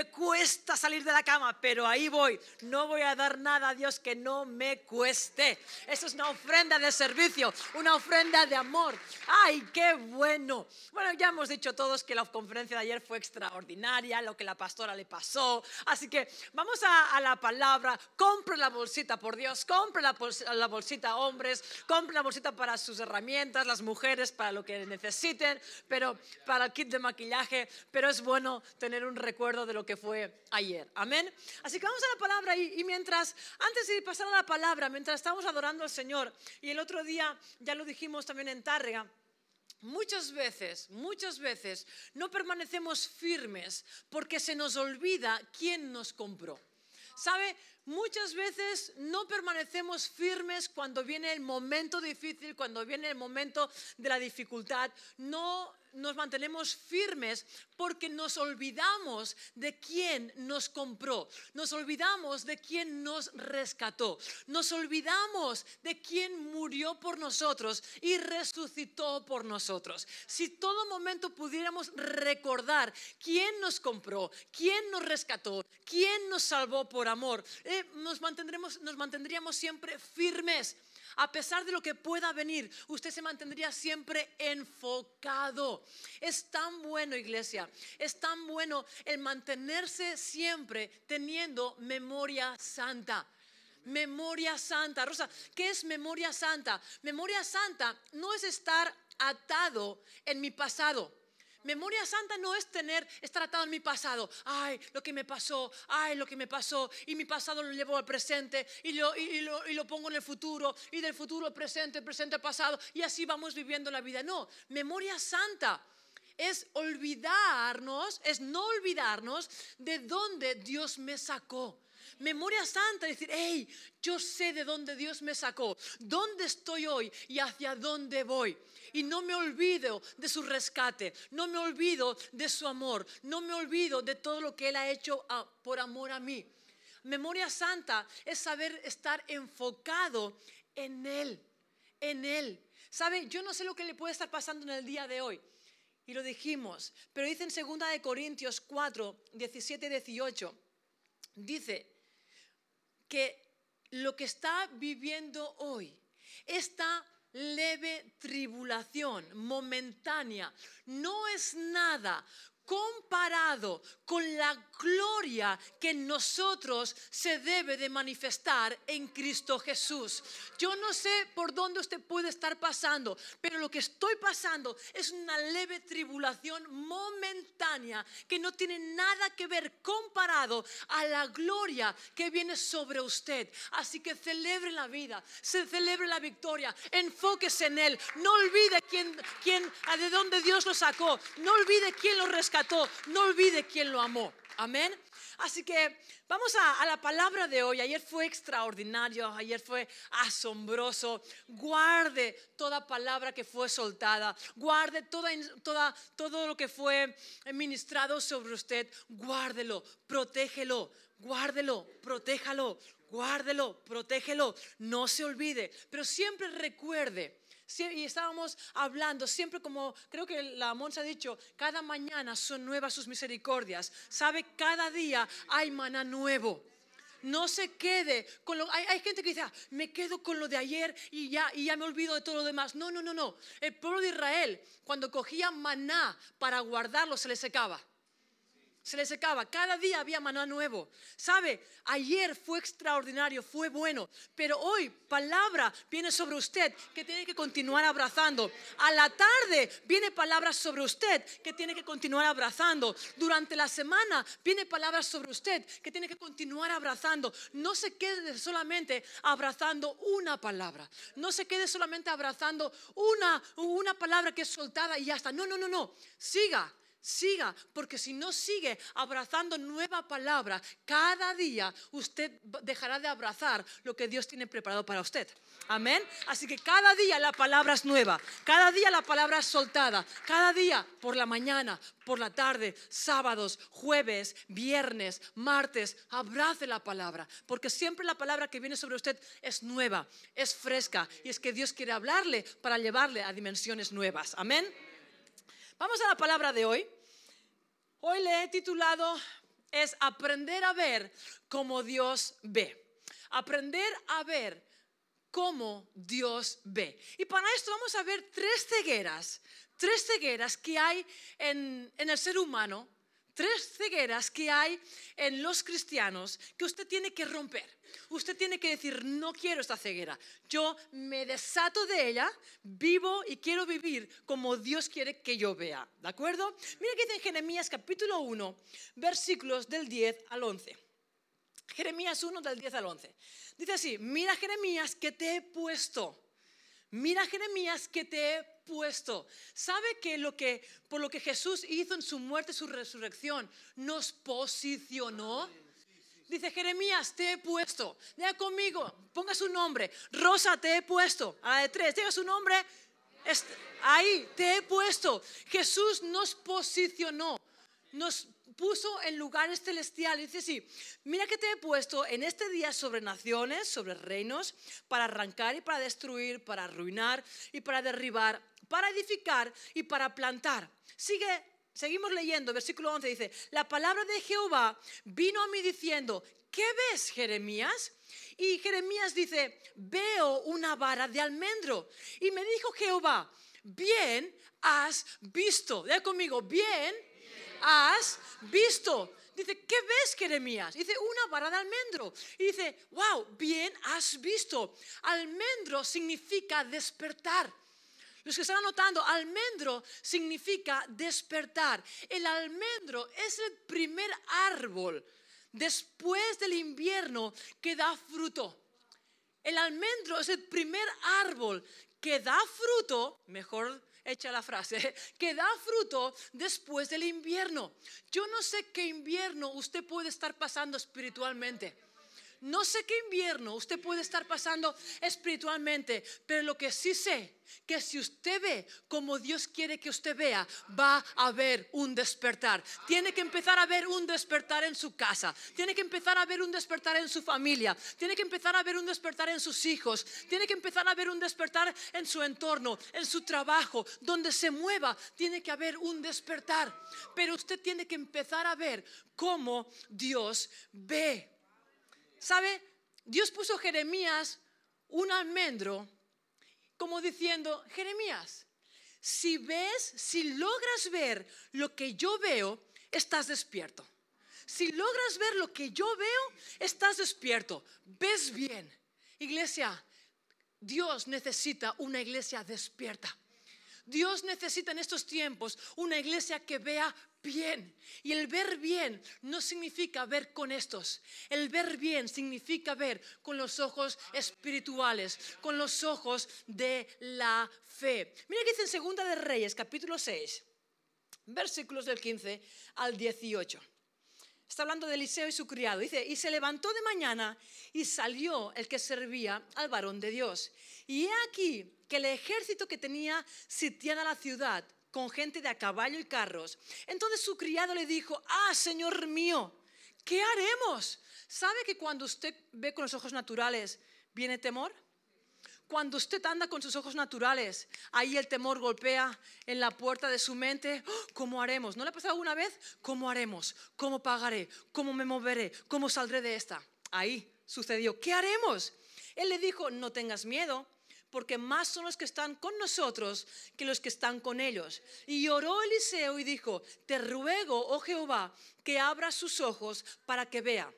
me cuesta salir de la cama, pero ahí voy. No voy a dar nada a Dios que no me cueste. Eso es una ofrenda de servicio, una ofrenda de amor. ¡Ay, qué bueno! Bueno, ya hemos dicho todos que la conferencia de ayer fue extraordinaria, lo que la pastora le pasó. Así que vamos a, la palabra. Compre la bolsita, por Dios. Compre la, la bolsita, hombres. Compre la bolsita para sus herramientas, las mujeres, para lo que necesiten, pero para el kit de maquillaje. Pero es bueno tener un recuerdo de lo que fue ayer. Amén. Así que vamos a la palabra y, mientras, antes de pasar a la palabra, mientras estamos adorando al Señor, y el otro día ya lo dijimos también en Tárrega, Muchas veces, muchas veces no permanecemos firmes porque se nos olvida quién nos compró. ¿Sabe? Muchas veces no permanecemos firmes cuando viene el momento difícil, cuando viene el momento de la dificultad. No nos mantenemos firmes porque nos olvidamos de quién nos compró, nos olvidamos de quién nos rescató, nos olvidamos de quién murió por nosotros y resucitó por nosotros. Si todo momento pudiéramos recordar quién nos compró, quién nos rescató, quién nos salvó por amor, eh, nos, mantendríamos siempre firmes a pesar de lo que pueda venir, usted se mantendría siempre enfocado. Es tan bueno, iglesia, es tan bueno el mantenerse siempre teniendo memoria santa. Memoria santa. Rosa, ¿qué es memoria santa? Memoria santa no es estar atado en mi pasado. Memoria santa no es tener, estar atado en mi pasado. Ay, lo que me pasó, ay, lo que me pasó. Y mi pasado lo llevo al presente y lo, y, lo, y lo pongo en el futuro. Y del futuro al presente, presente al pasado. Y así vamos viviendo la vida. No, memoria santa es olvidarnos, es no olvidarnos de dónde Dios me sacó. Memoria santa, decir, hey, yo sé de dónde Dios me sacó, dónde estoy hoy y hacia dónde voy y no me olvido de su rescate, no me olvido de su amor, no me olvido de todo lo que Él ha hecho ah, por amor a mí. Memoria santa es saber estar enfocado en Él, en Él. ¿Sabe? Yo no sé lo que le puede estar pasando en el día de hoy. Y lo dijimos, pero dice en 2 de Corintios 4, 17 18, dice que lo que está viviendo hoy, está leve tribulación momentánea no es nada comparado con la gloria que en nosotros se debe de manifestar en Cristo Jesús. Yo no sé por dónde usted puede estar pasando, pero lo que estoy pasando es una leve tribulación momentánea que no tiene nada que ver comparado a la gloria que viene sobre usted. Así que celebre la vida, se celebre la victoria, enfóquese en él, no olvide quién, quién, de dónde Dios lo sacó, no olvide quién lo rescató no olvide quién lo amó. Amén. Así que vamos a, la palabra de hoy. Ayer fue extraordinario, ayer fue asombroso. Guarde toda palabra que fue soltada, guarde toda, toda, todo lo que fue ministrado sobre usted, guárdelo, protégelo, guárdelo, protéjalo, guárdelo, protégelo. No se olvide, pero siempre recuerde y estábamos hablando, siempre como creo que la Monza ha dicho, cada mañana son nuevas sus misericordias. Sabe, cada día hay maná nuevo. No se quede con lo. Hay, hay, gente que dice, ah, me quedo con lo de ayer y ya, y ya me olvido de todo lo demás. No, no, no, no. El pueblo de Israel, cuando cogía maná para guardarlo, se le secaba se le secaba. Cada día había maná nuevo. ¿Sabe? Ayer fue extraordinario, fue bueno. Pero hoy palabra viene sobre usted que tiene que continuar abrazando. A la tarde viene palabra sobre usted que tiene que continuar abrazando. Durante la semana viene palabra sobre usted que tiene que continuar abrazando. No se quede solamente abrazando una palabra. No se quede solamente abrazando una, una palabra que es soltada y ya está. No, no, no, no. Siga Siga, porque si no sigue abrazando nueva palabra, cada día usted dejará de abrazar lo que Dios tiene preparado para usted. Amén. Así que cada día la palabra es nueva, cada día la palabra es soltada, cada día por la mañana, por la tarde, sábados, jueves, viernes, martes, abrace la palabra, porque siempre la palabra que viene sobre usted es nueva, es fresca y es que Dios quiere hablarle para llevarle a dimensiones nuevas. Amén. Vamos a la palabra de hoy. Hoy le he titulado es aprender a ver como Dios ve. Aprender a ver como Dios ve. Y para esto vamos a ver tres cegueras, tres cegueras que hay en, en el ser humano, tres cegueras que hay en los cristianos que usted tiene que romper. Usted tiene que decir, no quiero esta ceguera. Yo me desato de ella, vivo y quiero vivir como Dios quiere que yo vea. ¿De acuerdo? Mira que dice en Jeremías capítulo 1, versículos del 10 al 11. Jeremías 1 del 10 al 11. Dice así, mira Jeremías que te he puesto. Mira Jeremías que te he puesto. ¿Sabe que, lo que por lo que Jesús hizo en su muerte su resurrección nos posicionó? Dice Jeremías, te he puesto. Diga conmigo, ponga su nombre. Rosa, te he puesto. A la de tres, diga su nombre. Ahí, te he puesto. Jesús nos posicionó. Nos puso en lugares celestiales. Dice así, mira que te he puesto en este día sobre naciones, sobre reinos, para arrancar y para destruir, para arruinar y para derribar, para edificar y para plantar. Sigue Seguimos leyendo, versículo 11 dice, la palabra de Jehová vino a mí diciendo, ¿qué ves, Jeremías? Y Jeremías dice, veo una vara de almendro. Y me dijo Jehová, bien has visto. Vea conmigo, bien has visto. Dice, ¿qué ves, Jeremías? Dice, una vara de almendro. Y dice, wow, bien has visto. Almendro significa despertar. Los que están anotando, almendro significa despertar. El almendro es el primer árbol después del invierno que da fruto. El almendro es el primer árbol que da fruto, mejor hecha la frase, que da fruto después del invierno. Yo no sé qué invierno usted puede estar pasando espiritualmente. No sé qué invierno usted puede estar pasando espiritualmente, pero lo que sí sé, que si usted ve como Dios quiere que usted vea, va a haber un despertar. Tiene que empezar a ver un despertar en su casa, tiene que empezar a ver un despertar en su familia, tiene que empezar a ver un despertar en sus hijos, tiene que empezar a ver un despertar en su entorno, en su trabajo, donde se mueva, tiene que haber un despertar. Pero usted tiene que empezar a ver cómo Dios ve. ¿Sabe? Dios puso Jeremías un almendro como diciendo, Jeremías, si ves, si logras ver lo que yo veo, estás despierto. Si logras ver lo que yo veo, estás despierto. Ves bien. Iglesia, Dios necesita una iglesia despierta. Dios necesita en estos tiempos una iglesia que vea bien. Y el ver bien no significa ver con estos. El ver bien significa ver con los ojos espirituales, con los ojos de la fe. Mira que dice en Segunda de Reyes, capítulo 6, versículos del 15 al 18. Está hablando de Eliseo y su criado. Dice, y se levantó de mañana y salió el que servía al varón de Dios. Y he aquí que el ejército que tenía sitiada la ciudad con gente de a caballo y carros. Entonces su criado le dijo, ah, Señor mío, ¿qué haremos? ¿Sabe que cuando usted ve con los ojos naturales viene temor? Cuando usted anda con sus ojos naturales, ahí el temor golpea en la puerta de su mente. ¡Oh! ¿Cómo haremos? ¿No le ha pasado alguna vez? ¿Cómo haremos? ¿Cómo pagaré? ¿Cómo me moveré? ¿Cómo saldré de esta? Ahí sucedió. ¿Qué haremos? Él le dijo, no tengas miedo, porque más son los que están con nosotros que los que están con ellos. Y oró Eliseo y dijo, te ruego, oh Jehová, que abra sus ojos para que vea.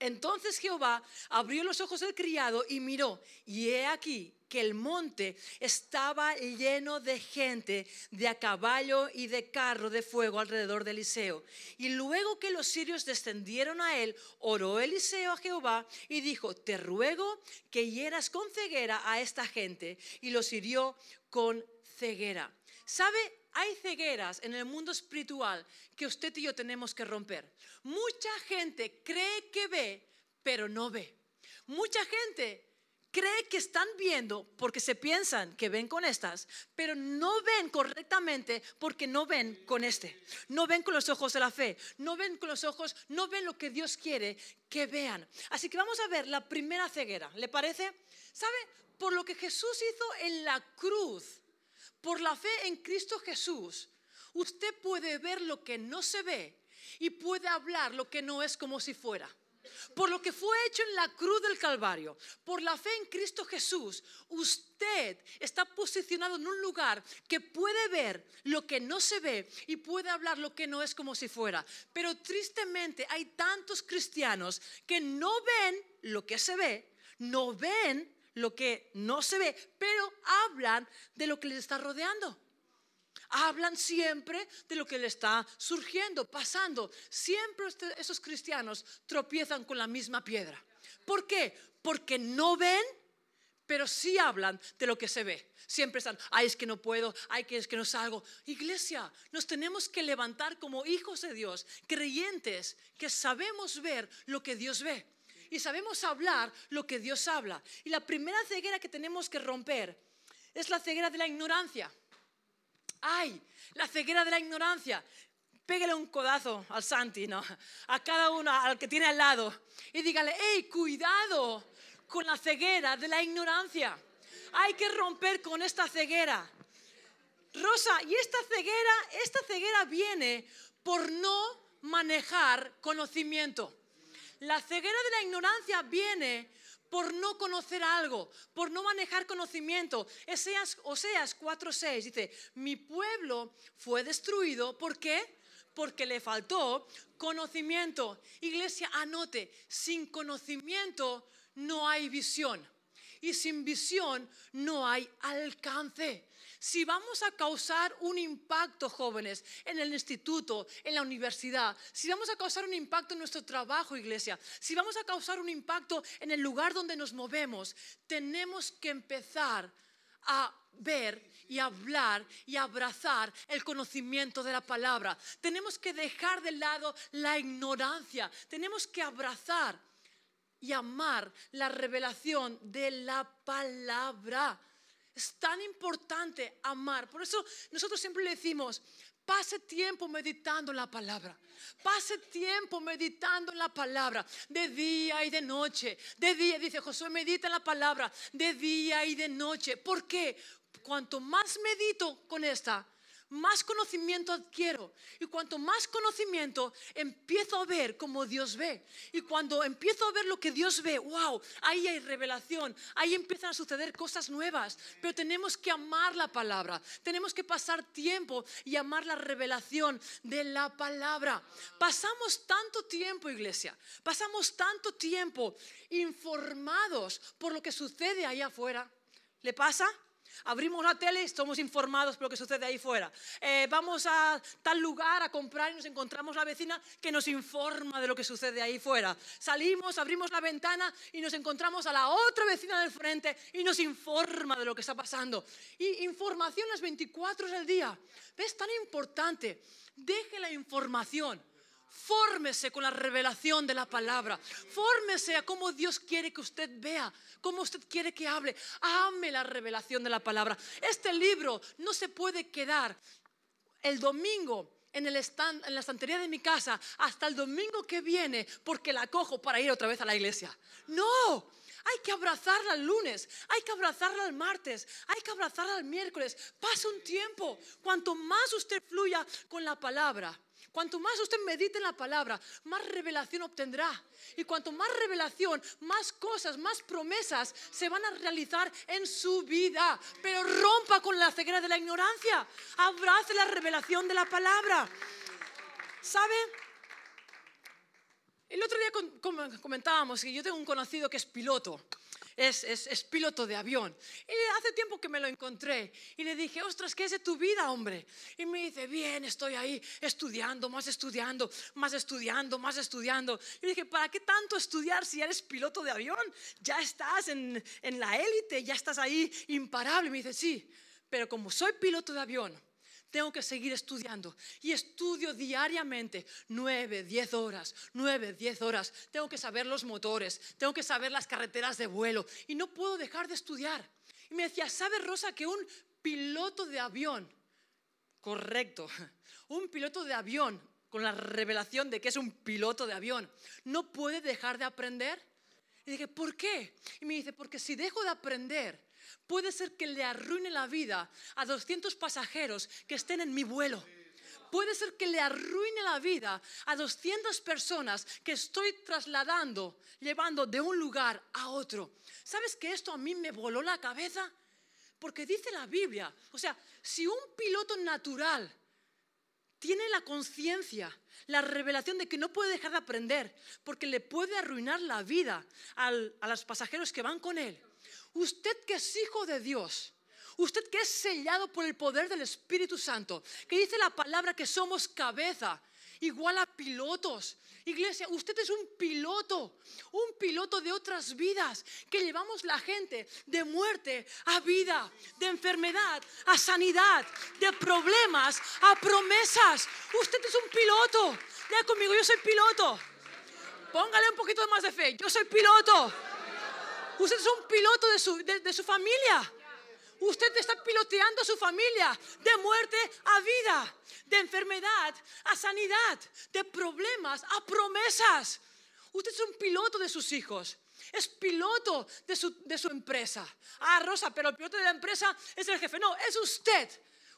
Entonces Jehová abrió los ojos del criado y miró, y he aquí que el monte estaba lleno de gente de a caballo y de carro de fuego alrededor de Eliseo. Y luego que los sirios descendieron a él, oró Eliseo a Jehová y dijo, te ruego que hieras con ceguera a esta gente. Y los hirió con ceguera. ¿Sabe? Hay cegueras en el mundo espiritual que usted y yo tenemos que romper. Mucha gente cree que ve, pero no ve. Mucha gente cree que están viendo porque se piensan que ven con estas, pero no ven correctamente porque no ven con este. No ven con los ojos de la fe, no ven con los ojos, no ven lo que Dios quiere que vean. Así que vamos a ver la primera ceguera. ¿Le parece? ¿Sabe? Por lo que Jesús hizo en la cruz por la fe en Cristo Jesús, usted puede ver lo que no se ve y puede hablar lo que no es como si fuera. Por lo que fue hecho en la cruz del Calvario, por la fe en Cristo Jesús, usted está posicionado en un lugar que puede ver lo que no se ve y puede hablar lo que no es como si fuera. Pero tristemente hay tantos cristianos que no ven lo que se ve, no ven lo que no se ve, pero hablan de lo que les está rodeando. Hablan siempre de lo que le está surgiendo, pasando. Siempre este, esos cristianos tropiezan con la misma piedra. ¿Por qué? Porque no ven, pero sí hablan de lo que se ve. Siempre están, ay, es que no puedo, ay, es que no salgo. Iglesia, nos tenemos que levantar como hijos de Dios, creyentes, que sabemos ver lo que Dios ve y sabemos hablar lo que Dios habla. Y la primera ceguera que tenemos que romper es la ceguera de la ignorancia. ¡Ay! La ceguera de la ignorancia. Pégale un codazo al Santi, ¿no? A cada uno, al que tiene al lado. Y dígale, ¡hey, cuidado con la ceguera de la ignorancia! Hay que romper con esta ceguera. Rosa, y esta ceguera, esta ceguera viene por no manejar conocimiento. La ceguera de la ignorancia viene por no conocer algo, por no manejar conocimiento. Oseas, Oseas 4:6 dice, mi pueblo fue destruido, ¿por qué? Porque le faltó conocimiento. Iglesia, anote, sin conocimiento no hay visión. Y sin visión no hay alcance. Si vamos a causar un impacto, jóvenes, en el instituto, en la universidad, si vamos a causar un impacto en nuestro trabajo, iglesia, si vamos a causar un impacto en el lugar donde nos movemos, tenemos que empezar a ver y hablar y abrazar el conocimiento de la palabra. Tenemos que dejar de lado la ignorancia. Tenemos que abrazar y amar la revelación de la palabra. Es tan importante amar. Por eso nosotros siempre le decimos, pase tiempo meditando la palabra. Pase tiempo meditando en la palabra, de día y de noche. De día, dice Josué, medita en la palabra, de día y de noche. ¿Por qué? Cuanto más medito con esta, más conocimiento adquiero. Y cuanto más conocimiento, empiezo a ver como Dios ve. Y cuando empiezo a ver lo que Dios ve, wow, ahí hay revelación, ahí empiezan a suceder cosas nuevas. Pero tenemos que amar la palabra, tenemos que pasar tiempo y amar la revelación de la palabra. Pasamos tanto tiempo, iglesia, pasamos tanto tiempo informados por lo que sucede ahí afuera. ¿Le pasa? Abrimos la tele y estamos informados por lo que sucede ahí fuera. Eh, vamos a tal lugar a comprar y nos encontramos la vecina que nos informa de lo que sucede ahí fuera. Salimos, abrimos la ventana y nos encontramos a la otra vecina del frente y nos informa de lo que está pasando. Y información las 24 horas del día. ¿Ves? Tan importante. Deje la información Fórmese con la revelación de la palabra. Fórmese a cómo Dios quiere que usted vea, cómo usted quiere que hable. Ame la revelación de la palabra. Este libro no se puede quedar el domingo en, en la estantería de mi casa hasta el domingo que viene porque la cojo para ir otra vez a la iglesia. No, hay que abrazarla el lunes, hay que abrazarla el martes, hay que abrazarla el miércoles. Pasa un tiempo. Cuanto más usted fluya con la palabra, Cuanto más usted medite en la palabra, más revelación obtendrá. Y cuanto más revelación, más cosas, más promesas se van a realizar en su vida. Pero rompa con la ceguera de la ignorancia. Abrace la revelación de la palabra. ¿Sabe? El otro día comentábamos que yo tengo un conocido que es piloto es, piloto de avión. Y hace tiempo que me lo encontré y le dije, ostras, ¿qué es de tu vida, hombre? Y me dice, bien, estoy ahí estudiando, más estudiando, más estudiando, más estudiando. Y dije, ¿para qué tanto estudiar si eres piloto de avión? Ya estás en, en la élite, ya estás ahí imparable. Y me dice, sí, pero como soy piloto de avión, tengo que seguir estudiando. Y estudio diariamente, nueve, diez horas, nueve, diez horas. Tengo que saber los motores, tengo que saber las carreteras de vuelo. Y no puedo dejar de estudiar. Y me decía, ¿sabe Rosa que un piloto de avión, correcto, un piloto de avión, con la revelación de que es un piloto de avión, no puede dejar de aprender? Y dije, ¿por qué? Y me dice, porque si dejo de aprender, puede ser que le arruine la vida a 200 pasajeros que estén en mi vuelo. puede ser que le arruine la vida a 200 personas que estoy trasladando, llevando de un lugar a otro. ¿Sabes que esto a mí me voló la cabeza? Porque dice la Biblia, o sea, si un piloto natural tiene la conciencia, la revelación de que no puede dejar de aprender, porque le puede arruinar la vida a los pasajeros que van con él. Usted que es hijo de Dios, usted que es sellado por el poder del Espíritu Santo, que dice la palabra que somos cabeza, igual a pilotos. Iglesia, usted es un piloto, un piloto de otras vidas, que llevamos la gente de muerte a vida, de enfermedad a sanidad, de problemas a promesas. Usted es un piloto. Ya conmigo, yo soy piloto. Póngale un poquito más de fe. Yo soy piloto. Usted es un piloto de su, de su familia. Usted está piloteando a su familia de muerte a vida, de enfermedad a sanidad, de problemas a promesas. Usted es un piloto de sus hijos. Es piloto de su, de su empresa. Ah, Rosa, pero el piloto de la empresa es el jefe. No, es usted.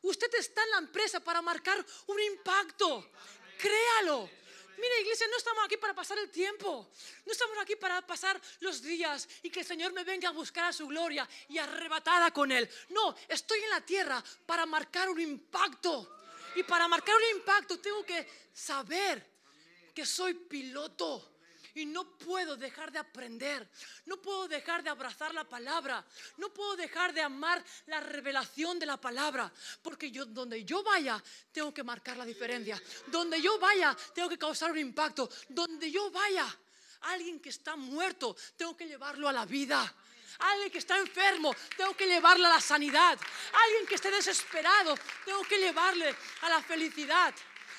Usted está en la empresa para marcar un impacto. Créalo. Mira, iglesia, no estamos aquí para pasar el tiempo. No estamos aquí para pasar los días y que el Señor me venga a buscar a su gloria y arrebatada con Él. No, estoy en la tierra para marcar un impacto. Y para marcar un impacto tengo que saber que soy piloto y no puedo dejar de aprender, no puedo dejar de abrazar la palabra, no puedo dejar de amar la revelación de la palabra, porque yo donde yo vaya tengo que marcar la diferencia, donde yo vaya tengo que causar un impacto, donde yo vaya alguien que está muerto tengo que llevarlo a la vida. Alguien que está enfermo, tengo que llevarle a la sanidad. Alguien que esté desesperado, tengo que llevarle a la felicidad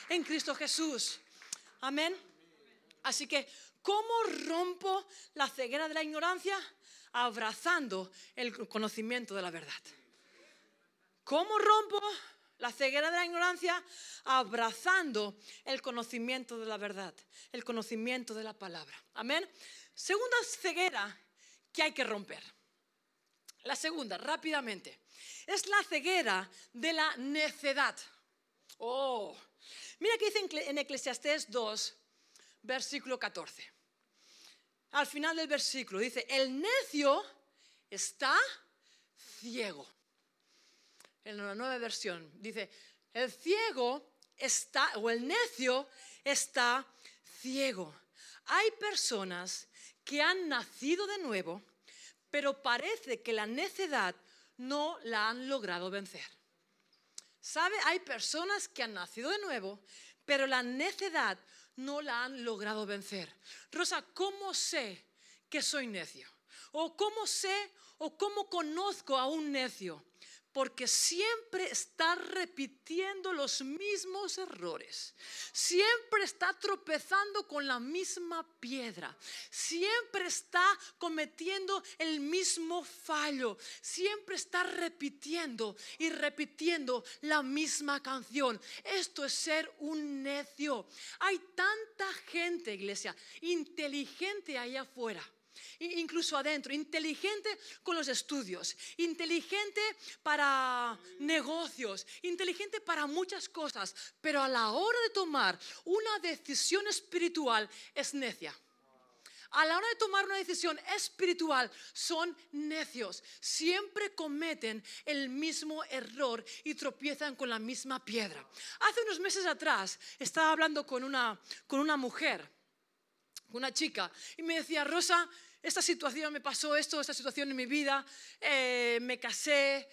en Cristo Jesús. Amén. Así que ¿Cómo rompo la ceguera de la ignorancia? Abrazando el conocimiento de la verdad. ¿Cómo rompo la ceguera de la ignorancia? Abrazando el conocimiento de la verdad, el conocimiento de la palabra. Amén. Segunda ceguera que hay que romper. La segunda, rápidamente, es la ceguera de la necedad. Oh, mira que dice en Eclesiastés 2, versículo 14. Al final del versículo dice, el necio está ciego. En la nueva versión dice, el ciego está, o el necio está ciego. Hay personas que han nacido de nuevo, pero parece que la necedad no la han logrado vencer. ¿Sabe? Hay personas que han nacido de nuevo, pero la necedad no la han logrado vencer. Rosa, ¿cómo sé que soy necio? ¿O cómo sé o cómo conozco a un necio? Porque siempre está repitiendo los mismos errores, siempre está tropezando con la misma piedra, siempre está cometiendo el mismo fallo, siempre está repitiendo y repitiendo la misma canción. Esto es ser un necio. Hay tanta gente, iglesia, inteligente ahí afuera incluso adentro, inteligente con los estudios, inteligente para negocios, inteligente para muchas cosas, pero a la hora de tomar una decisión espiritual es necia. A la hora de tomar una decisión espiritual son necios. Siempre cometen el mismo error y tropiezan con la misma piedra. Hace unos meses atrás estaba hablando con una, con una mujer, una chica, y me decía, Rosa, esta situación me pasó esto, esta situación en mi vida, eh, me casé,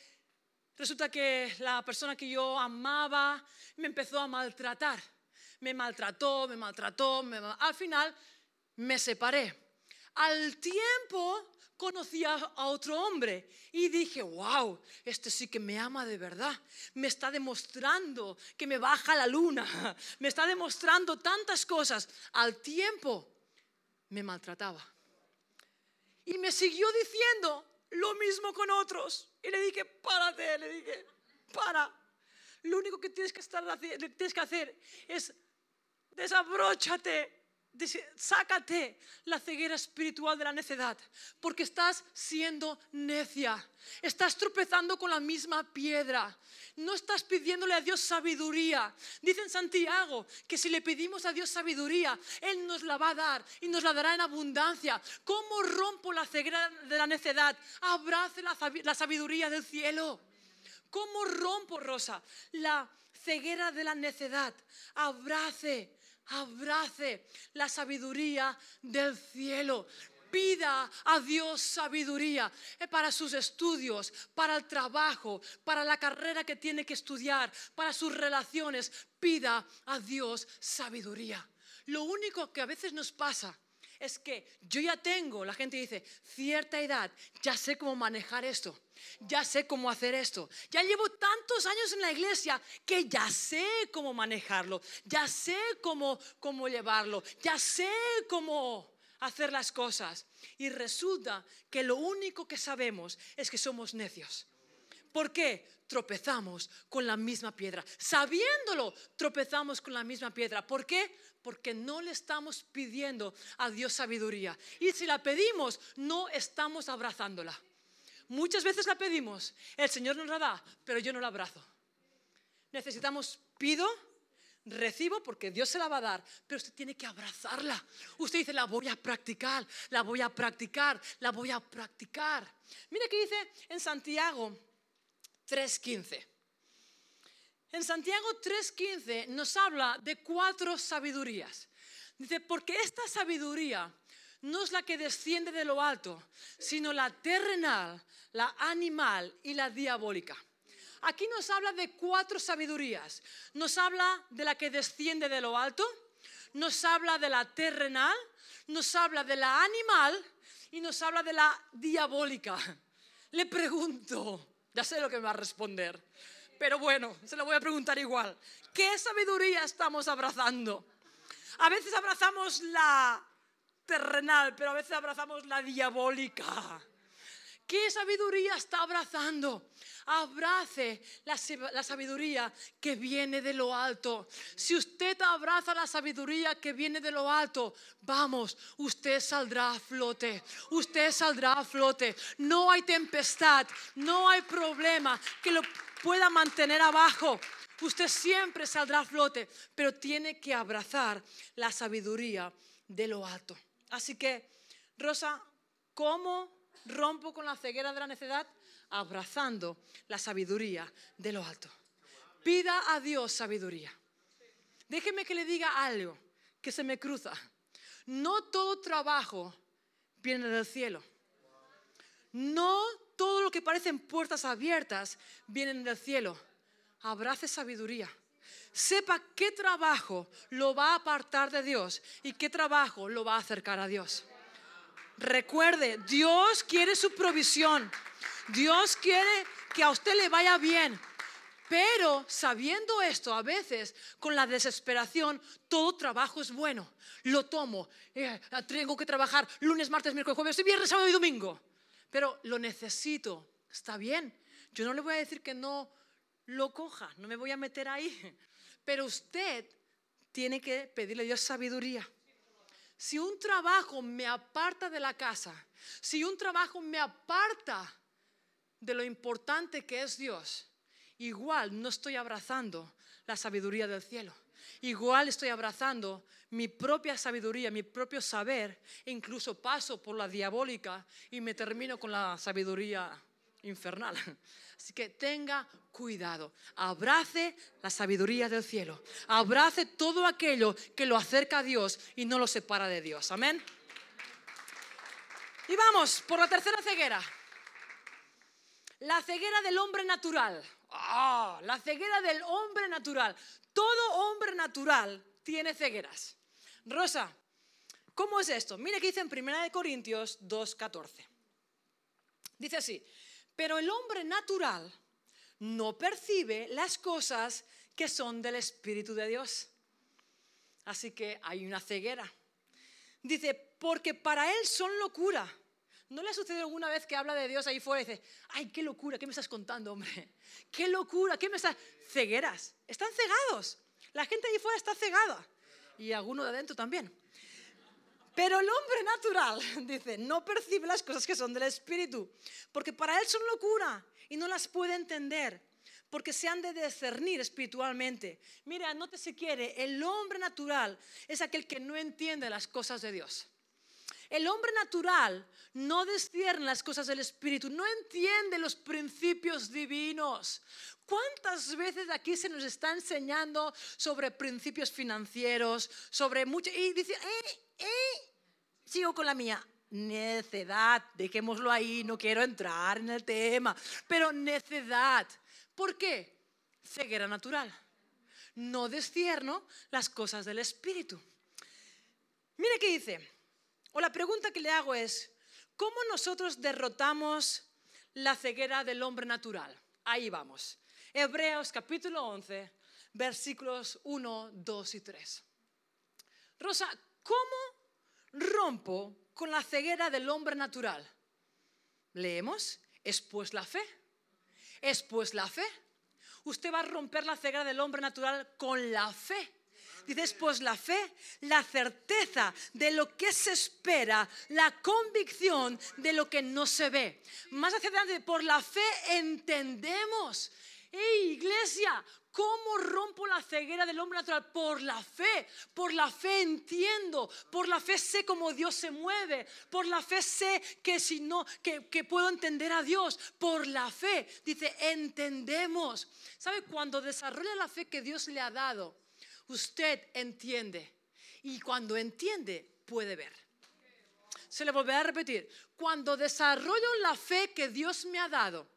resulta que la persona que yo amaba me empezó a maltratar, me maltrató, me maltrató, al final me separé. Al tiempo conocí a, otro hombre y dije, wow, este sí que me ama de verdad. Me está demostrando que me baja la luna. Me está demostrando tantas cosas. Al tiempo me maltrataba. Y me siguió diciendo lo mismo con otros. Y le dije, párate, le dije, para. Lo único que tienes que, estar, tienes que hacer es desabróchate sácate la ceguera espiritual de la necedad, porque estás siendo necia. Estás tropezando con la misma piedra. No estás pidiéndole a Dios sabiduría. Dice en Santiago que si le pedimos a Dios sabiduría, Él nos la va a dar y nos la dará en abundancia. ¿Cómo rompo la ceguera de la necedad? Abrace la sabiduría del cielo. ¿Cómo rompo, Rosa, la ceguera de la necedad? Abrace abrace la sabiduría del cielo. Pida a Dios sabiduría eh, para sus estudios, para el trabajo, para la carrera que tiene que estudiar, para sus relaciones. Pida a Dios sabiduría. Lo único que a veces nos pasa es que yo ya tengo, la gente dice, cierta edad, ya sé cómo manejar esto, ya sé cómo hacer esto, ya llevo tantos años en la iglesia que ya sé cómo manejarlo, ya sé cómo, cómo llevarlo, ya sé cómo hacer las cosas. Y resulta que lo único que sabemos es que somos necios. ¿Por qué? Tropezamos con la misma piedra. Sabiéndolo, tropezamos con la misma piedra. ¿Por qué? Porque no le estamos pidiendo a Dios sabiduría. Y si la pedimos, no estamos abrazándola. Muchas veces la pedimos, el Señor nos la da, pero yo no la abrazo. Necesitamos, pido, recibo porque Dios se la va a dar, pero usted tiene que abrazarla. Usted dice, la voy a practicar, la voy a practicar, la voy a practicar. Mira que dice en Santiago 3:15. En Santiago 3:15 nos habla de cuatro sabidurías. Dice, porque esta sabiduría no es la que desciende de lo alto, sino la terrenal, la animal y la diabólica. Aquí nos habla de cuatro sabidurías. Nos habla de la que desciende de lo alto, nos habla de la terrenal, nos habla de la animal y nos habla de la diabólica. Le pregunto, ya sé lo que me va a responder pero bueno, se lo voy a preguntar igual. ¿Qué sabiduría estamos abrazando? A veces abrazamos la terrenal, pero a veces abrazamos la diabólica. ¿Qué sabiduría está abrazando? Abrace la, sabiduría que viene de lo alto. Si usted abraza la sabiduría que viene de lo alto, vamos, usted saldrá a flote. Usted saldrá a flote. No hay tempestad, no hay problema que lo pueda mantener abajo. Usted siempre saldrá a flote, pero tiene que abrazar la sabiduría de lo alto. Así que, Rosa, ¿cómo rompo con la ceguera de la necedad? Abrazando la sabiduría de lo alto. Pida a Dios sabiduría. Déjeme que le diga algo que se me cruza. No todo trabajo viene del cielo. No todo lo que parecen puertas abiertas vienen del cielo. Abrace sabiduría. Sepa qué trabajo lo va a apartar de Dios y qué trabajo lo va a acercar a Dios. Recuerde, Dios quiere su provisión. Dios quiere que a usted le vaya bien. Pero sabiendo esto, a veces con la desesperación, todo trabajo es bueno. Lo tomo. Eh, tengo que trabajar lunes, martes, miércoles, jueves, viernes, sábado y domingo pero lo necesito. Está bien. Yo no le voy a decir que no lo coja, no me voy a meter ahí. Pero usted tiene que pedirle a Dios sabiduría. Si un trabajo me aparta de la casa, si un trabajo me aparta de lo importante que es Dios, igual no estoy abrazando la sabiduría del cielo. Igual estoy abrazando mi propia sabiduría, mi propio saber, e incluso paso por la diabólica y me termino con la sabiduría infernal. Así que tenga cuidado, abrace la sabiduría del cielo, abrace todo aquello que lo acerca a Dios y no lo separa de Dios. Amén. Y vamos por la tercera ceguera. La ceguera del hombre natural. Ah, la ceguera del hombre natural. Todo hombre natural tiene cegueras. Rosa, ¿cómo es esto? Mire que dice en 1 Corintios 2.14. Dice así, pero el hombre natural no percibe las cosas que son del Espíritu de Dios. Así que hay una ceguera. Dice, porque para él son locura. ¿No le ha sucedido alguna vez que habla de Dios ahí fuera y dice, ay, qué locura, ¿qué me estás contando, hombre? ¿Qué locura? ¿Qué me estás...? Cegueras. Están cegados. La gente ahí fuera está cegada. Y alguno de adentro también. Pero el hombre natural, dice, no percibe las cosas que son del Espíritu, porque para él son locura y no las puede entender, porque se han de discernir espiritualmente. Mira, no te se quiere, el hombre natural es aquel que no entiende las cosas de Dios. El hombre natural no discierne las cosas del Espíritu, no entiende los principios divinos. ¿Cuántas veces aquí se nos está enseñando sobre principios financieros, sobre mucho... Y dice, eh, eh, sigo con la mía. Necedad, dejémoslo ahí, no quiero entrar en el tema, pero necedad. ¿Por qué? Ceguera natural. No descierno las cosas del Espíritu. Mire qué dice. O la pregunta que le hago es, ¿cómo nosotros derrotamos la ceguera del hombre natural? Ahí vamos. Hebreos capítulo 11, versículos 1, 2 y 3. Rosa, ¿cómo rompo con la ceguera del hombre natural? Leemos, es pues la fe. Es pues la fe. Usted va a romper la ceguera del hombre natural con la fe. Dices, pues la fe, la certeza de lo que se espera, la convicción de lo que no se ve. Más hacia adelante, por la fe entendemos. ¡Ey, iglesia! ¿Cómo rompo la ceguera del hombre natural? Por la fe. Por la fe entiendo. Por la fe sé cómo Dios se mueve. Por la fe sé que si no, que, que puedo entender a Dios. Por la fe. Dice, entendemos. ¿Sabe? Cuando desarrolla la fe que Dios le ha dado, usted entiende. Y cuando entiende, puede ver. Se le volverá a repetir. Cuando desarrollo la fe que Dios me ha dado,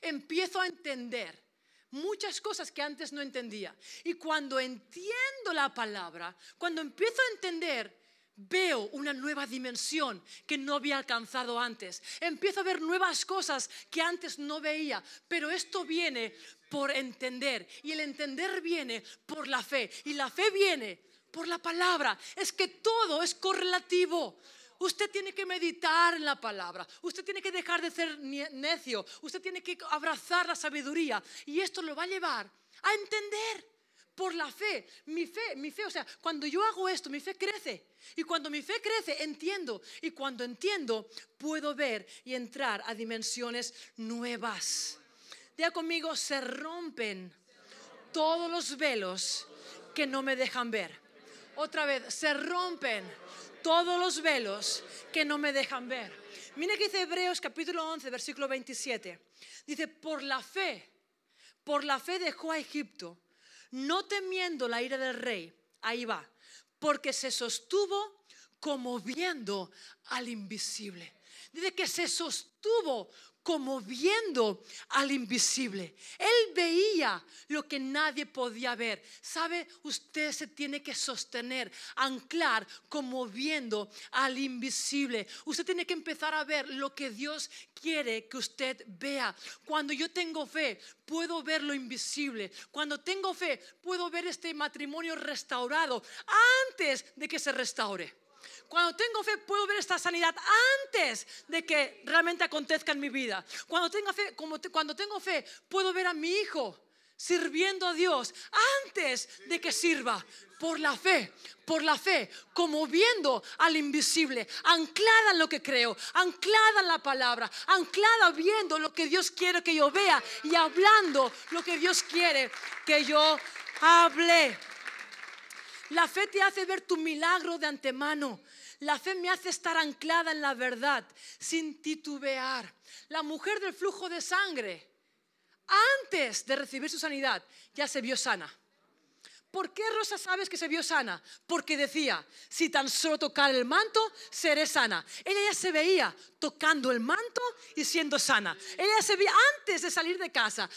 empiezo a entender muchas cosas que antes no entendía. Y cuando entiendo la palabra, cuando empiezo a entender, veo una nueva dimensión que no había alcanzado antes. Empiezo a ver nuevas cosas que antes no veía. Pero esto viene por entender. Y el entender viene por la fe. Y la fe viene por la palabra. Es que todo es correlativo. Usted tiene que meditar en la palabra. Usted tiene que dejar de ser necio. Usted tiene que abrazar la sabiduría. Y esto lo va a llevar a entender por la fe. Mi fe, mi fe, o sea, cuando yo hago esto, mi fe crece. Y cuando mi fe crece, entiendo. Y cuando entiendo, puedo ver y entrar a dimensiones nuevas. Diga conmigo, se rompen todos los velos que no me dejan ver. Otra vez, se rompen todos los velos que no me dejan ver. Mira que dice Hebreos capítulo 11, versículo 27. Dice, por la fe, por la fe dejó a Egipto, no temiendo la ira del rey. Ahí va, porque se sostuvo como viendo al invisible. Dice que se sostuvo como viendo al invisible. Él veía lo que nadie podía ver. ¿Sabe? Usted se tiene que sostener, anclar como viendo al invisible. Usted tiene que empezar a ver lo que Dios quiere que usted vea. Cuando yo tengo fe, puedo ver lo invisible. Cuando tengo fe, puedo ver este matrimonio restaurado antes de que se restaure. Cuando tengo fe puedo ver esta sanidad antes de que realmente acontezca en mi vida. Cuando tengo fe, cuando tengo fe puedo ver a mi hijo sirviendo a Dios antes de que sirva. Por la fe, por la fe, como viendo al invisible, anclada en lo que creo, anclada en la palabra, anclada viendo lo que Dios quiere que yo vea y hablando lo que Dios quiere que yo hable. La fe te hace ver tu milagro de antemano. La fe me hace estar anclada en la verdad, sin titubear. La mujer del flujo de sangre, antes de recibir su sanidad, ya se vio sana. ¿Por qué Rosa sabes que se vio sana? Porque decía, si tan solo tocar el manto, seré sana. Ella ya se veía tocando el manto y siendo sana. Ella se veía antes de salir de casa,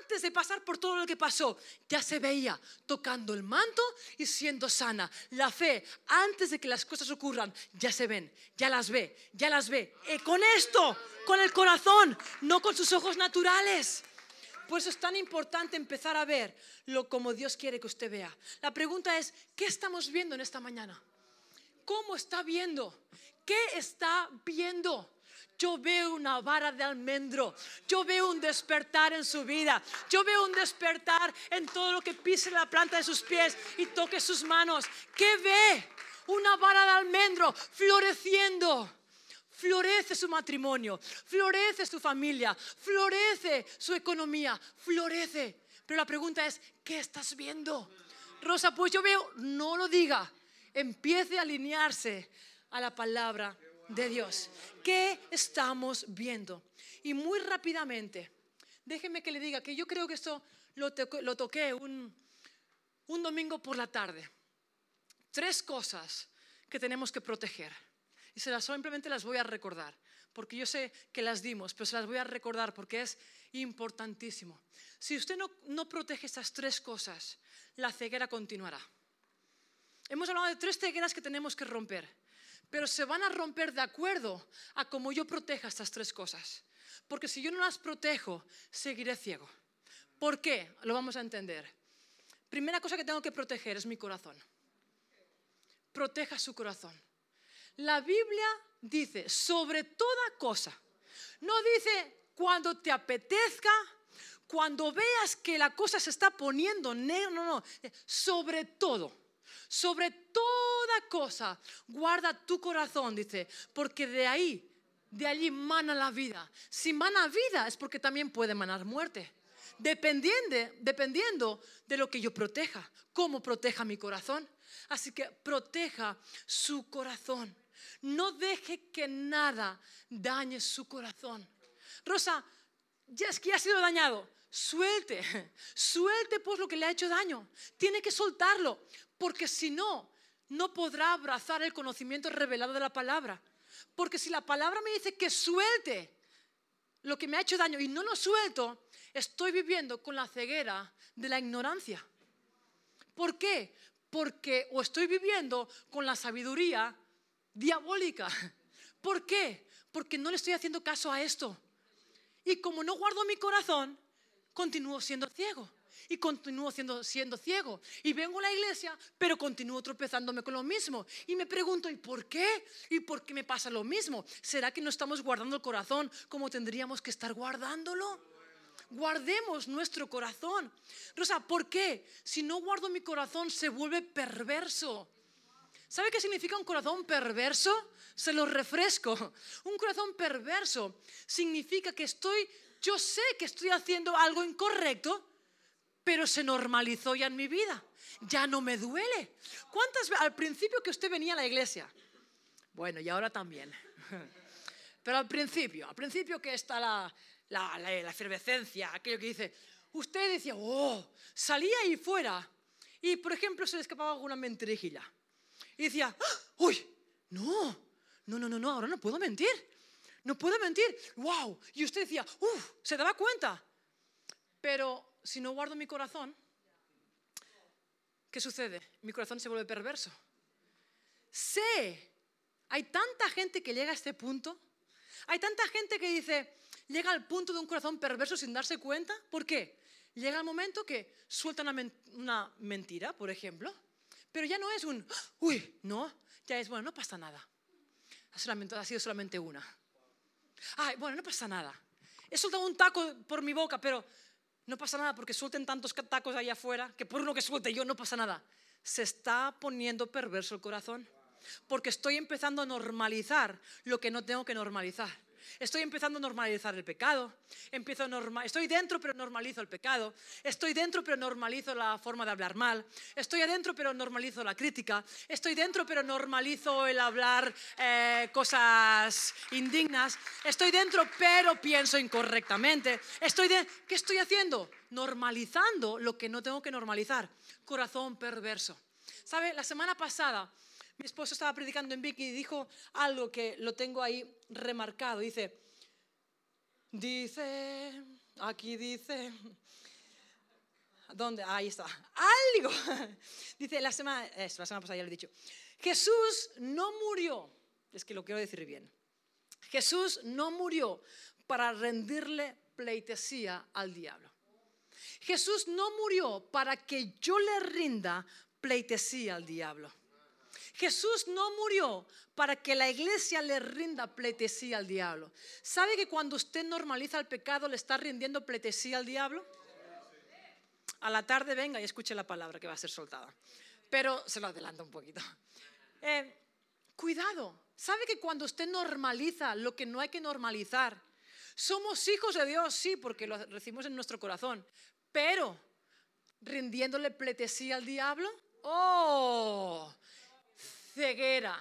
antes de pasar por todo lo que pasó, ya se veía tocando el manto y siendo sana. La fe, antes de que las cosas ocurran, ya se ven, ya las ve, ya las ve. Y con esto, con el corazón, no con sus ojos naturales. Por eso es tan importante empezar a ver lo como Dios quiere que usted vea. La pregunta es, ¿qué estamos viendo en esta mañana? ¿Cómo está viendo? ¿Qué está viendo? Yo veo una vara de almendro. Yo veo un despertar en su vida. Yo veo un despertar en todo lo que pise la planta de sus pies y toque sus manos. ¿Qué ve? una vara de almendro floreciendo. Florece su matrimonio, florece su familia, florece su economía, florece. Pero la pregunta es, ¿qué estás viendo? Rosa, pues yo veo, no lo diga, empiece a alinearse a la palabra de Dios. ¿Qué estamos viendo? Y muy rápidamente, déjeme que le diga que yo creo que esto lo, toqué un domingo por la tarde. Tres cosas que tenemos que proteger. Y se las simplemente las voy a recordar, porque yo sé que las dimos, pero se las voy a recordar porque es importantísimo. Si usted no, no protege estas tres cosas, la ceguera continuará. Hemos hablado de tres cegueras que tenemos que romper, pero se van a romper de acuerdo a cómo yo proteja estas tres cosas. Porque si yo no las protejo, seguiré ciego. ¿Por qué? Lo vamos a entender. Primera cosa que tengo que proteger es mi corazón. Proteja su corazón. La Biblia dice sobre toda cosa. No dice cuando te apetezca, cuando veas que la cosa se está poniendo negro, no, no, sobre todo, sobre toda cosa, guarda tu corazón, dice, porque de ahí, de allí mana la vida. Si mana vida es porque también puede manar muerte. Dependiendo, dependiendo de lo que yo proteja, cómo proteja mi corazón. Así que proteja su corazón. No deje que nada dañe su corazón. Rosa, ya es que ha sido dañado suelte, suelte por lo que le ha hecho daño. Tiene que soltarlo, porque si no, no podrá abrazar el conocimiento revelado de la palabra. Porque si la palabra me dice que suelte lo que me ha hecho daño y no lo suelto, estoy viviendo con la ceguera de la ignorancia. ¿Por qué? Porque o estoy viviendo con la sabiduría diabólica. ¿Por qué? Porque no le estoy haciendo caso a esto. Y como no guardo mi corazón, continúo siendo ciego. Y continúo siendo, siendo ciego. Y vengo a la iglesia, pero continúo tropezándome con lo mismo. Y me pregunto, ¿y por qué? ¿Y por qué me pasa lo mismo? ¿Será que no estamos guardando el corazón como tendríamos que estar guardándolo? Guardemos nuestro corazón. Rosa, ¿por qué? Si no guardo mi corazón, se vuelve perverso. ¿Sabe qué significa un corazón perverso? Se lo refresco. Un corazón perverso significa que estoy yo sé que estoy haciendo algo incorrecto, pero se normalizó ya en mi vida. Ya no me duele. ¿Cuántas? Al principio que usted venía a la iglesia. Bueno, y ahora también. Pero al principio, al principio que está la, la, la, efervescencia, aquello que dice, usted decía, oh, salía ahí fuera y, por ejemplo, se le escapaba alguna mentirijilla. Y decía, ¡Ah! uy, no, no, no, no, no, ahora no puedo mentir no puedo mentir. ¡Wow! Y usted decía, ¡Uf! Se daba cuenta. Pero si no guardo mi corazón, ¿qué sucede? Mi corazón se vuelve perverso. Sé, hay tanta gente que llega a este punto. Hay tanta gente que dice, llega al punto de un corazón perverso sin darse cuenta. ¿Por qué? Llega el momento que suelta una, mentira, por ejemplo, pero ya no es un, uy, no, ya es, bueno, no pasa nada. ha sido solamente una. Ay, bueno, no pasa nada. He soltado un taco por mi boca, pero no pasa nada porque suelten tantos tacos allá afuera que por uno que suelte yo no pasa nada. Se está poniendo perverso el corazón porque estoy empezando a normalizar lo que no tengo que normalizar. Estoy empezando a normalizar el pecado. Empiezo a estoy dentro pero normalizo el pecado. Estoy dentro pero normalizo la forma de hablar mal. Estoy adentro pero normalizo la crítica. Estoy dentro pero normalizo el hablar eh, cosas indignas. Estoy dentro pero pienso incorrectamente. Estoy ¿Qué estoy haciendo? Normalizando lo que no tengo que normalizar. Corazón perverso. ¿Sabe? La semana pasada mi esposo estaba predicando en Vicky y dijo algo que lo tengo ahí remarcado. Dice, dice, aquí dice, ¿dónde? Ahí está. Algo. Dice, la semana, la semana pasada ya lo he dicho. Jesús no murió, es que lo quiero decir bien. Jesús no murió para rendirle pleitesía al diablo. Jesús no murió para que yo le rinda pleitesía al diablo. Jesús no murió para que la iglesia le rinda pleitesía al diablo. ¿Sabe que cuando usted normaliza el pecado le está rindiendo pleitesía al diablo? A la tarde venga y escuche la palabra que va a ser soltada. Pero se lo adelanto un poquito. Eh, cuidado. ¿Sabe que cuando usted normaliza lo que no hay que normalizar, somos hijos de Dios, sí, porque lo recibimos en nuestro corazón, pero rindiéndole pletesía al diablo, oh, ceguera.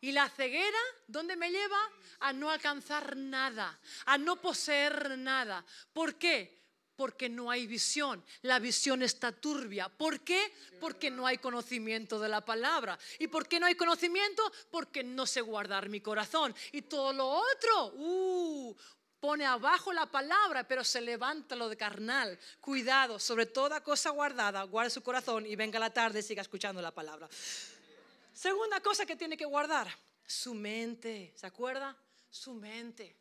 Y la ceguera, ¿dónde me lleva? A no alcanzar nada, a no poseer nada. ¿Por qué? Porque no hay visión. La visión está turbia. ¿Por qué? Porque no hay conocimiento de la palabra. ¿Y por qué no hay conocimiento? Porque no sé guardar mi corazón. Y todo lo otro, uh, pone abajo la palabra, pero se levanta lo de carnal. Cuidado, sobre toda cosa guardada, guarde su corazón y venga la tarde y siga escuchando la palabra. Segunda cosa que tiene que guardar, su mente. ¿Se acuerda? Su mente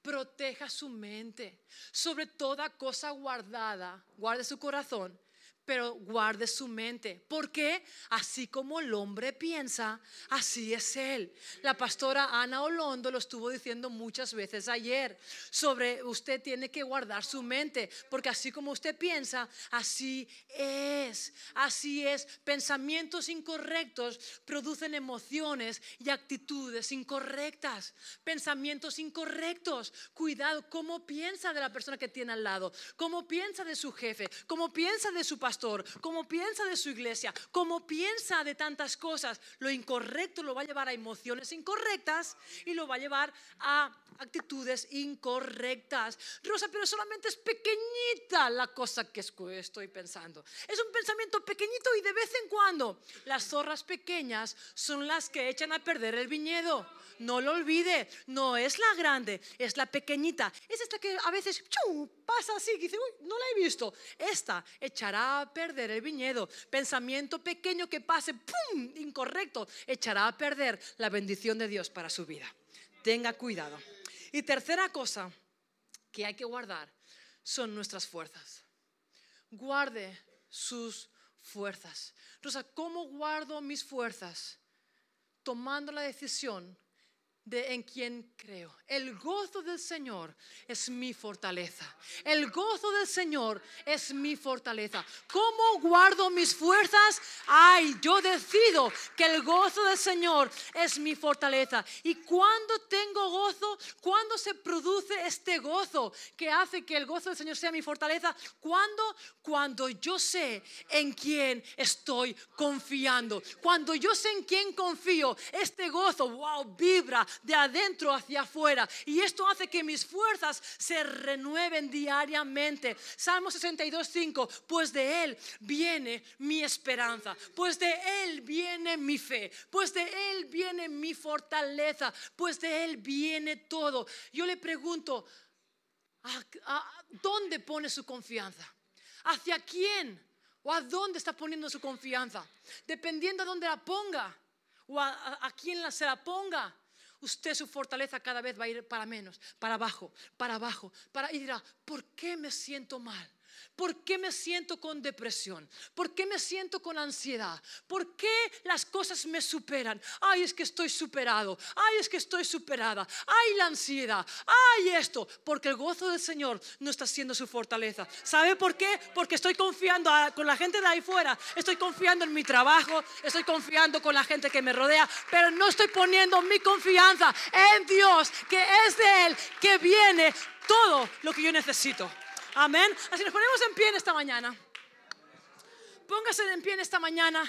proteja su mente. Sobre toda cosa guardada, guarde su corazón, pero guarde su mente. Porque así como el hombre piensa, así es él. La pastora Ana Olondo lo estuvo diciendo muchas veces ayer sobre usted tiene que guardar su mente, porque así como usted piensa, así es. Así es. Pensamientos incorrectos producen emociones y actitudes incorrectas. Pensamientos incorrectos. Cuidado, cómo piensa de la persona que tiene al lado, cómo piensa de su jefe, cómo piensa de su pastor como piensa de su iglesia, como piensa de tantas cosas, lo incorrecto lo va a llevar a emociones incorrectas y lo va a llevar a actitudes incorrectas. Rosa, pero solamente es pequeñita la cosa que estoy pensando. Es un pensamiento pequeñito y de vez en cuando las zorras pequeñas son las que echan a perder el viñedo. No lo olvide, no es la grande, es la pequeñita. Es esta que a veces pasa así, y dice, uy, no la he visto. Esta echará perder el viñedo. Pensamiento pequeño que pase, ¡pum!, incorrecto, echará a perder la bendición de Dios para su vida. Tenga cuidado. Y tercera cosa que hay que guardar son nuestras fuerzas. Guarde sus fuerzas. Rosa, ¿cómo guardo mis fuerzas? Tomando la decisión de en quien creo. El gozo del Señor es mi fortaleza. El gozo del Señor es mi fortaleza. ¿Cómo guardo mis fuerzas? Ay, yo decido que el gozo del Señor es mi fortaleza. ¿Y cuando tengo gozo? ¿Cuándo se produce este gozo que hace que el gozo del Señor sea mi fortaleza? ¿Cuándo? Cuando yo sé en quién estoy confiando. Cuando yo sé en quién confío, este gozo, wow, vibra de adentro hacia afuera. Y esto hace que mis fuerzas se renueven diariamente. Salmo 62, 5, pues de Él viene mi esperanza, pues de Él viene mi fe, pues de Él viene mi fortaleza, pues de Él viene todo. Yo le pregunto, ¿a, dónde pone su confianza? ¿Hacia quién? ¿O a dónde está poniendo su confianza? Dependiendo de dónde la ponga o a, a quién la, se la ponga usted su fortaleza cada vez va a ir para menos, para abajo, para abajo, para y dirá, ¿por qué me siento mal? ¿Por qué me siento con depresión? ¿Por qué me siento con ansiedad? ¿Por qué las cosas me superan? Ay, es que estoy superado. Ay, es que estoy superada. Ay, la ansiedad. Ay, esto. Porque el gozo del Señor no está siendo su fortaleza. ¿Sabe por qué? Porque estoy confiando con la gente de ahí fuera. Estoy confiando en mi trabajo. Estoy confiando con la gente que me rodea. Pero no estoy poniendo mi confianza en Dios, que es de Él, que viene todo lo que yo necesito. Amén. Así nos ponemos en pie en esta mañana. Póngase en pie en esta mañana.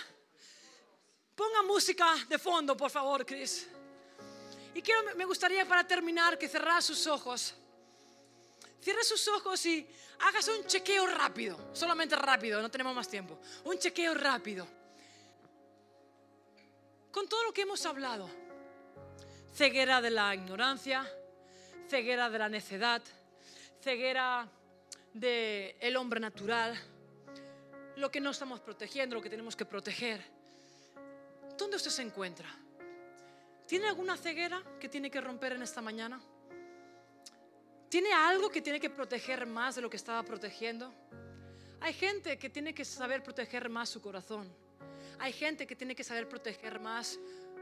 Ponga música de fondo, por favor, Chris. Y quiero, me gustaría para terminar que cerrara sus ojos. Cierre sus ojos y hagas un chequeo rápido, solamente rápido, no tenemos más tiempo. Un chequeo rápido. Con todo lo que hemos hablado, ceguera de la ignorancia, ceguera de la necedad, ceguera del el hombre natural, lo que no estamos protegiendo, lo que tenemos que proteger. ¿Dónde usted se encuentra? ¿Tiene alguna ceguera que tiene que romper en esta mañana? ¿Tiene algo que tiene que proteger más de lo que estaba protegiendo? Hay gente que tiene que saber proteger más su corazón. Hay gente que tiene que saber proteger más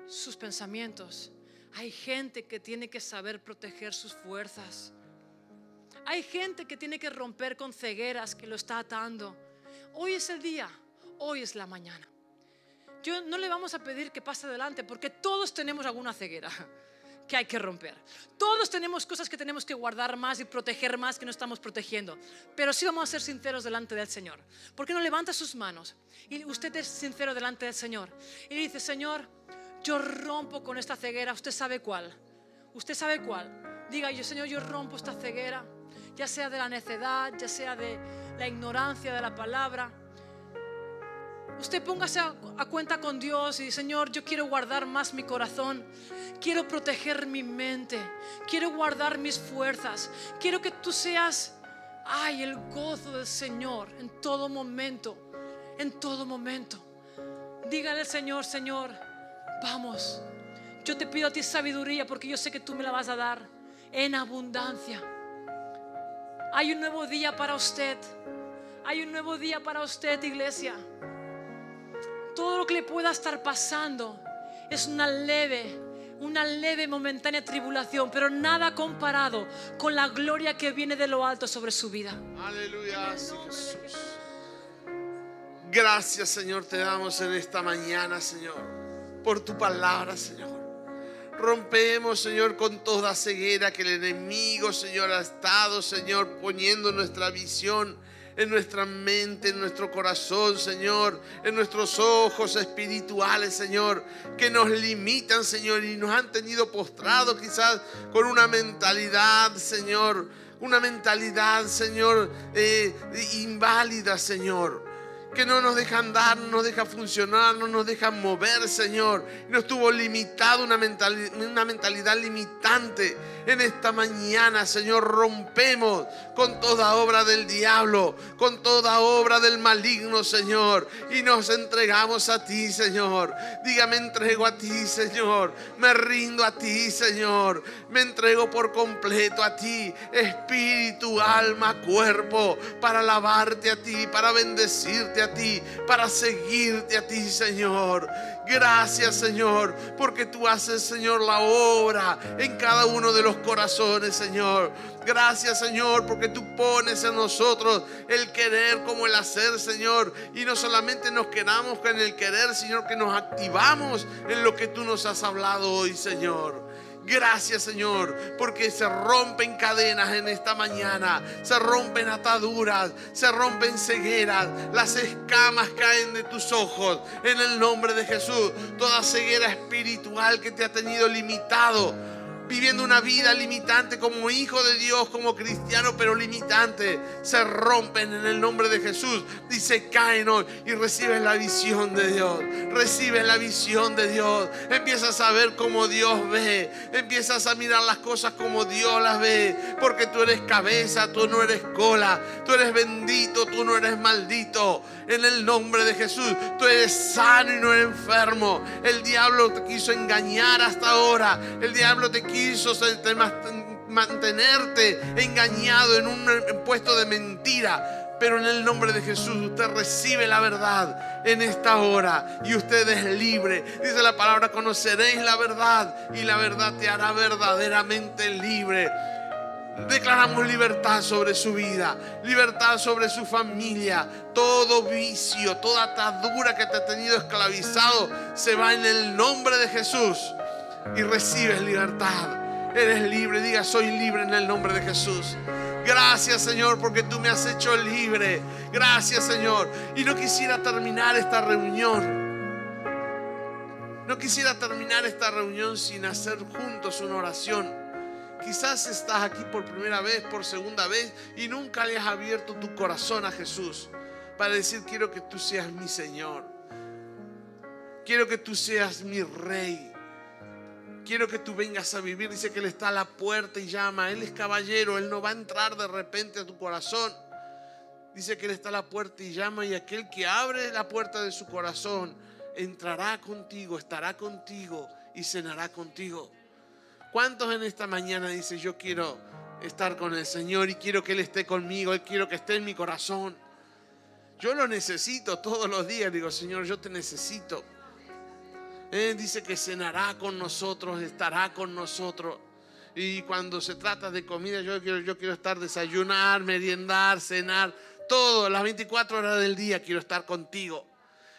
sus pensamientos. Hay gente que tiene que saber proteger sus fuerzas. Hay gente que tiene que romper con cegueras que lo está atando. Hoy es el día, hoy es la mañana. yo no le vamos a pedir que pase adelante porque todos tenemos alguna ceguera que hay que romper. Todos tenemos cosas que tenemos que guardar más y proteger más que no estamos protegiendo. Pero sí vamos a ser sinceros delante del Señor. ¿Por qué no levanta sus manos? Y usted es sincero delante del Señor. Y dice, Señor, yo rompo con esta ceguera. Usted sabe cuál. Usted sabe cuál. Diga yo, Señor, yo rompo esta ceguera. Ya sea de la necedad, ya sea de la ignorancia de la palabra Usted póngase a, cuenta con Dios y Señor, yo quiero guardar más mi corazón. Quiero proteger mi mente. Quiero guardar mis fuerzas. Quiero que tú seas, ay, el gozo del Señor en todo momento. En todo momento. Dígale al Señor, Señor, vamos. Yo te pido a ti sabiduría porque yo sé que tú me la vas a dar en abundancia. Hay un nuevo día para usted. Hay un nuevo día para usted, iglesia todo lo que le pueda estar pasando es una leve, una leve momentánea tribulación, pero nada comparado con la gloria que viene de lo alto sobre su vida. Aleluya, Jesús. Gracias, Señor, te damos en esta mañana, Señor, por tu palabra, Señor. Rompemos, Señor, con toda ceguera que el enemigo, Señor, ha estado, Señor, poniendo nuestra visión en nuestra mente, en nuestro corazón, Señor, en nuestros ojos espirituales, Señor, que nos limitan, Señor, y nos han tenido postrados quizás con una mentalidad, Señor, una mentalidad, Señor, eh, inválida, Señor que no nos deja andar, no nos deja funcionar, no nos deja mover, Señor. Nos tuvo limitado una mentalidad, una mentalidad limitante. En esta mañana, Señor, rompemos con toda obra del diablo, con toda obra del maligno, Señor. Y nos entregamos a ti, Señor. Dígame, entrego a ti, Señor. Me rindo a ti, Señor. Me entrego por completo a ti, espíritu, alma, cuerpo, para alabarte a ti, para bendecirte a ti, para seguirte a ti, Señor. Gracias, Señor, porque tú haces, Señor, la obra en cada uno de los corazones, Señor. Gracias, Señor, porque tú pones en nosotros el querer como el hacer, Señor. Y no solamente nos quedamos con el querer, Señor, que nos activamos en lo que tú nos has hablado hoy, Señor. Gracias Señor, porque se rompen cadenas en esta mañana, se rompen ataduras, se rompen cegueras, las escamas caen de tus ojos en el nombre de Jesús. Toda ceguera espiritual que te ha tenido limitado viviendo una vida limitante como hijo de Dios, como cristiano, pero limitante, se rompen en el nombre de Jesús. Dice, caen hoy y recibes la visión de Dios. Recibes la visión de Dios. Empiezas a ver como Dios ve. Empiezas a mirar las cosas como Dios las ve. Porque tú eres cabeza, tú no eres cola. Tú eres bendito, tú no eres maldito. En el nombre de Jesús, tú eres sano y no eres enfermo. El diablo te quiso engañar hasta ahora. El diablo te quiso mantenerte engañado en un puesto de mentira. Pero en el nombre de Jesús usted recibe la verdad en esta hora y usted es libre. Dice la palabra, conoceréis la verdad y la verdad te hará verdaderamente libre. Declaramos libertad sobre su vida, libertad sobre su familia. Todo vicio, toda atadura que te ha tenido esclavizado se va en el nombre de Jesús y recibes libertad. Eres libre, diga, soy libre en el nombre de Jesús. Gracias Señor porque tú me has hecho libre. Gracias Señor. Y no quisiera terminar esta reunión. No quisiera terminar esta reunión sin hacer juntos una oración. Quizás estás aquí por primera vez, por segunda vez y nunca le has abierto tu corazón a Jesús para decir quiero que tú seas mi Señor. Quiero que tú seas mi Rey. Quiero que tú vengas a vivir. Dice que Él está a la puerta y llama. Él es caballero. Él no va a entrar de repente a tu corazón. Dice que Él está a la puerta y llama. Y aquel que abre la puerta de su corazón entrará contigo, estará contigo y cenará contigo. ¿Cuántos en esta mañana dicen yo quiero estar con el Señor y quiero que Él esté conmigo? Él quiero que esté en mi corazón. Yo lo necesito todos los días. Digo, Señor, yo te necesito. Eh, dice que cenará con nosotros, estará con nosotros. Y cuando se trata de comida, yo quiero, yo quiero estar desayunar, meriendar, cenar, todo, las 24 horas del día quiero estar contigo.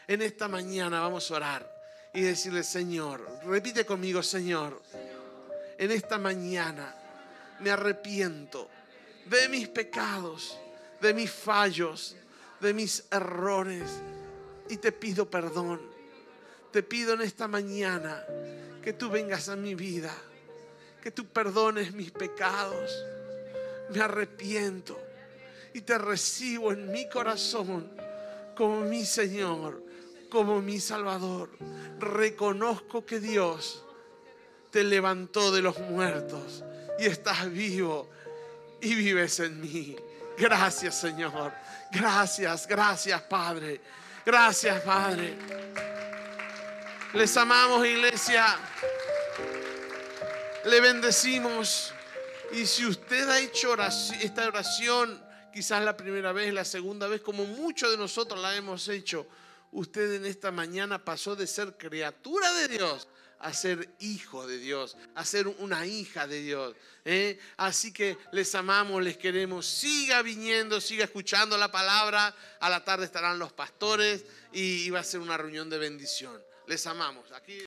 En esta mañana vamos a orar y decirle, Señor, repite conmigo, Señor, en esta mañana me arrepiento de mis pecados, de mis fallos, de mis errores y te pido perdón. Te pido en esta mañana que tú vengas a mi vida, que tú perdones mis pecados. Me arrepiento y te recibo en mi corazón como mi Señor, como mi Salvador. Reconozco que Dios te levantó de los muertos y estás vivo y vives en mí. Gracias Señor. Gracias, gracias Padre. Gracias Padre. Les amamos iglesia. Le bendecimos. Y si usted ha hecho esta oración, quizás la primera vez, la segunda vez, como muchos de nosotros la hemos hecho, usted en esta mañana pasó de ser criatura de Dios a ser hijo de Dios, a ser una hija de Dios. ¿eh? Así que les amamos, les queremos. Siga viniendo, siga escuchando la palabra. A la tarde estarán los pastores y va a ser una reunión de bendición. Les amamos. Aquí